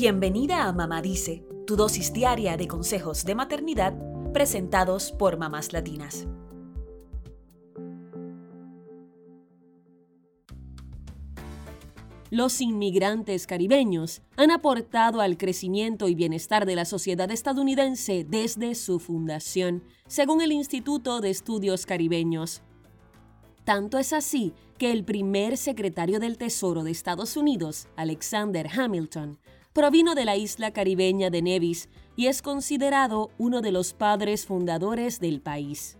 Bienvenida a Mamá Dice, tu dosis diaria de consejos de maternidad presentados por mamás latinas. Los inmigrantes caribeños han aportado al crecimiento y bienestar de la sociedad estadounidense desde su fundación, según el Instituto de Estudios Caribeños. Tanto es así que el primer secretario del Tesoro de Estados Unidos, Alexander Hamilton, provino de la isla caribeña de Nevis y es considerado uno de los padres fundadores del país.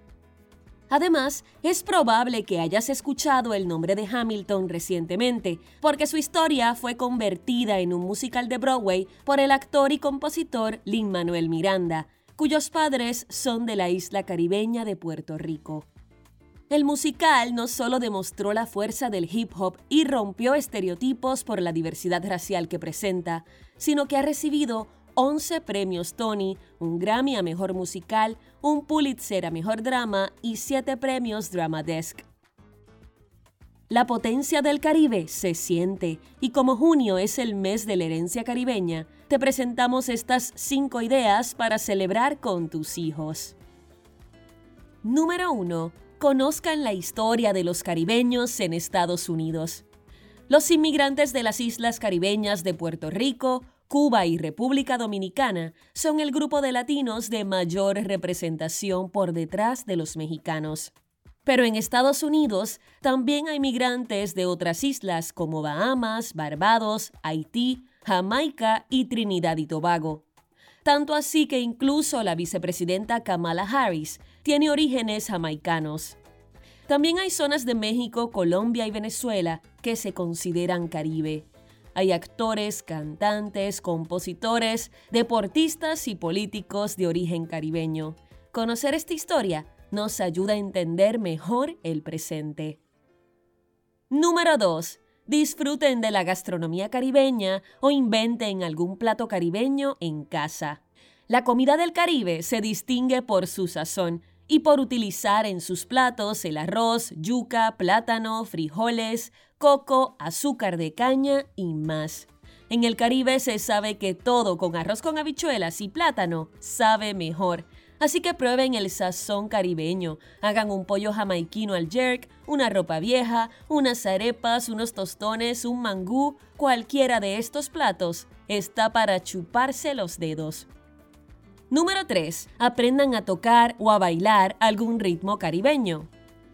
Además, es probable que hayas escuchado el nombre de Hamilton recientemente, porque su historia fue convertida en un musical de Broadway por el actor y compositor Lin Manuel Miranda, cuyos padres son de la isla caribeña de Puerto Rico. El musical no solo demostró la fuerza del hip hop y rompió estereotipos por la diversidad racial que presenta, sino que ha recibido 11 premios Tony, un Grammy a Mejor Musical, un Pulitzer a Mejor Drama y 7 premios Drama Desk. La potencia del Caribe se siente y como junio es el mes de la herencia caribeña, te presentamos estas 5 ideas para celebrar con tus hijos. Número 1. Conozcan la historia de los caribeños en Estados Unidos. Los inmigrantes de las islas caribeñas de Puerto Rico, Cuba y República Dominicana son el grupo de latinos de mayor representación por detrás de los mexicanos. Pero en Estados Unidos también hay migrantes de otras islas como Bahamas, Barbados, Haití, Jamaica y Trinidad y Tobago. Tanto así que incluso la vicepresidenta Kamala Harris tiene orígenes jamaicanos. También hay zonas de México, Colombia y Venezuela que se consideran Caribe. Hay actores, cantantes, compositores, deportistas y políticos de origen caribeño. Conocer esta historia nos ayuda a entender mejor el presente. Número 2. Disfruten de la gastronomía caribeña o inventen algún plato caribeño en casa. La comida del Caribe se distingue por su sazón y por utilizar en sus platos el arroz, yuca, plátano, frijoles, coco, azúcar de caña y más. En el Caribe se sabe que todo con arroz con habichuelas y plátano sabe mejor. Así que prueben el sazón caribeño. Hagan un pollo jamaiquino al jerk, una ropa vieja, unas arepas, unos tostones, un mangú. Cualquiera de estos platos está para chuparse los dedos. Número 3. Aprendan a tocar o a bailar algún ritmo caribeño.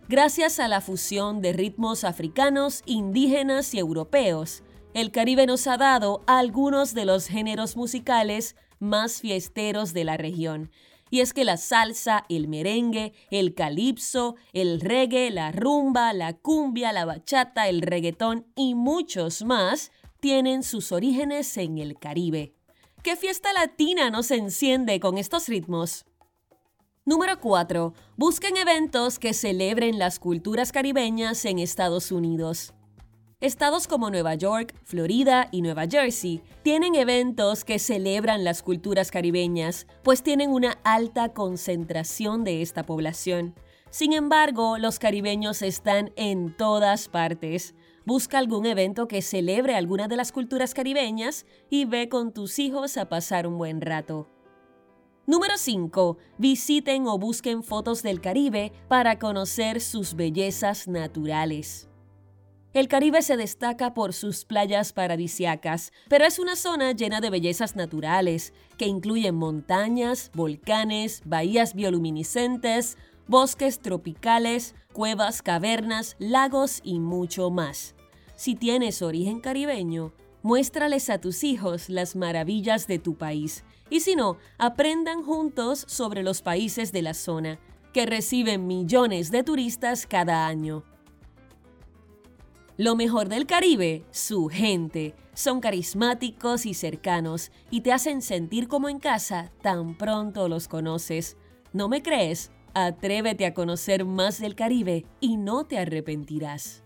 Gracias a la fusión de ritmos africanos, indígenas y europeos, el Caribe nos ha dado algunos de los géneros musicales más fiesteros de la región. Y es que la salsa, el merengue, el calipso, el reggae, la rumba, la cumbia, la bachata, el reggaetón y muchos más tienen sus orígenes en el Caribe. ¿Qué fiesta latina no se enciende con estos ritmos? Número 4. Busquen eventos que celebren las culturas caribeñas en Estados Unidos. Estados como Nueva York, Florida y Nueva Jersey tienen eventos que celebran las culturas caribeñas, pues tienen una alta concentración de esta población. Sin embargo, los caribeños están en todas partes. Busca algún evento que celebre alguna de las culturas caribeñas y ve con tus hijos a pasar un buen rato. Número 5. Visiten o busquen fotos del Caribe para conocer sus bellezas naturales. El Caribe se destaca por sus playas paradisiacas, pero es una zona llena de bellezas naturales, que incluyen montañas, volcanes, bahías bioluminiscentes, bosques tropicales, cuevas, cavernas, lagos y mucho más. Si tienes origen caribeño, muéstrales a tus hijos las maravillas de tu país. Y si no, aprendan juntos sobre los países de la zona, que reciben millones de turistas cada año. Lo mejor del Caribe, su gente. Son carismáticos y cercanos y te hacen sentir como en casa tan pronto los conoces. ¿No me crees? Atrévete a conocer más del Caribe y no te arrepentirás.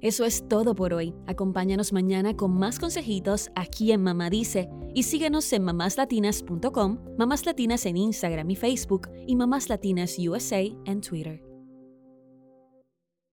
Eso es todo por hoy. Acompáñanos mañana con más consejitos aquí en Mamá Dice y síguenos en mamáslatinas.com, Mamás Latinas en Instagram y Facebook y Mamás Latinas USA en Twitter.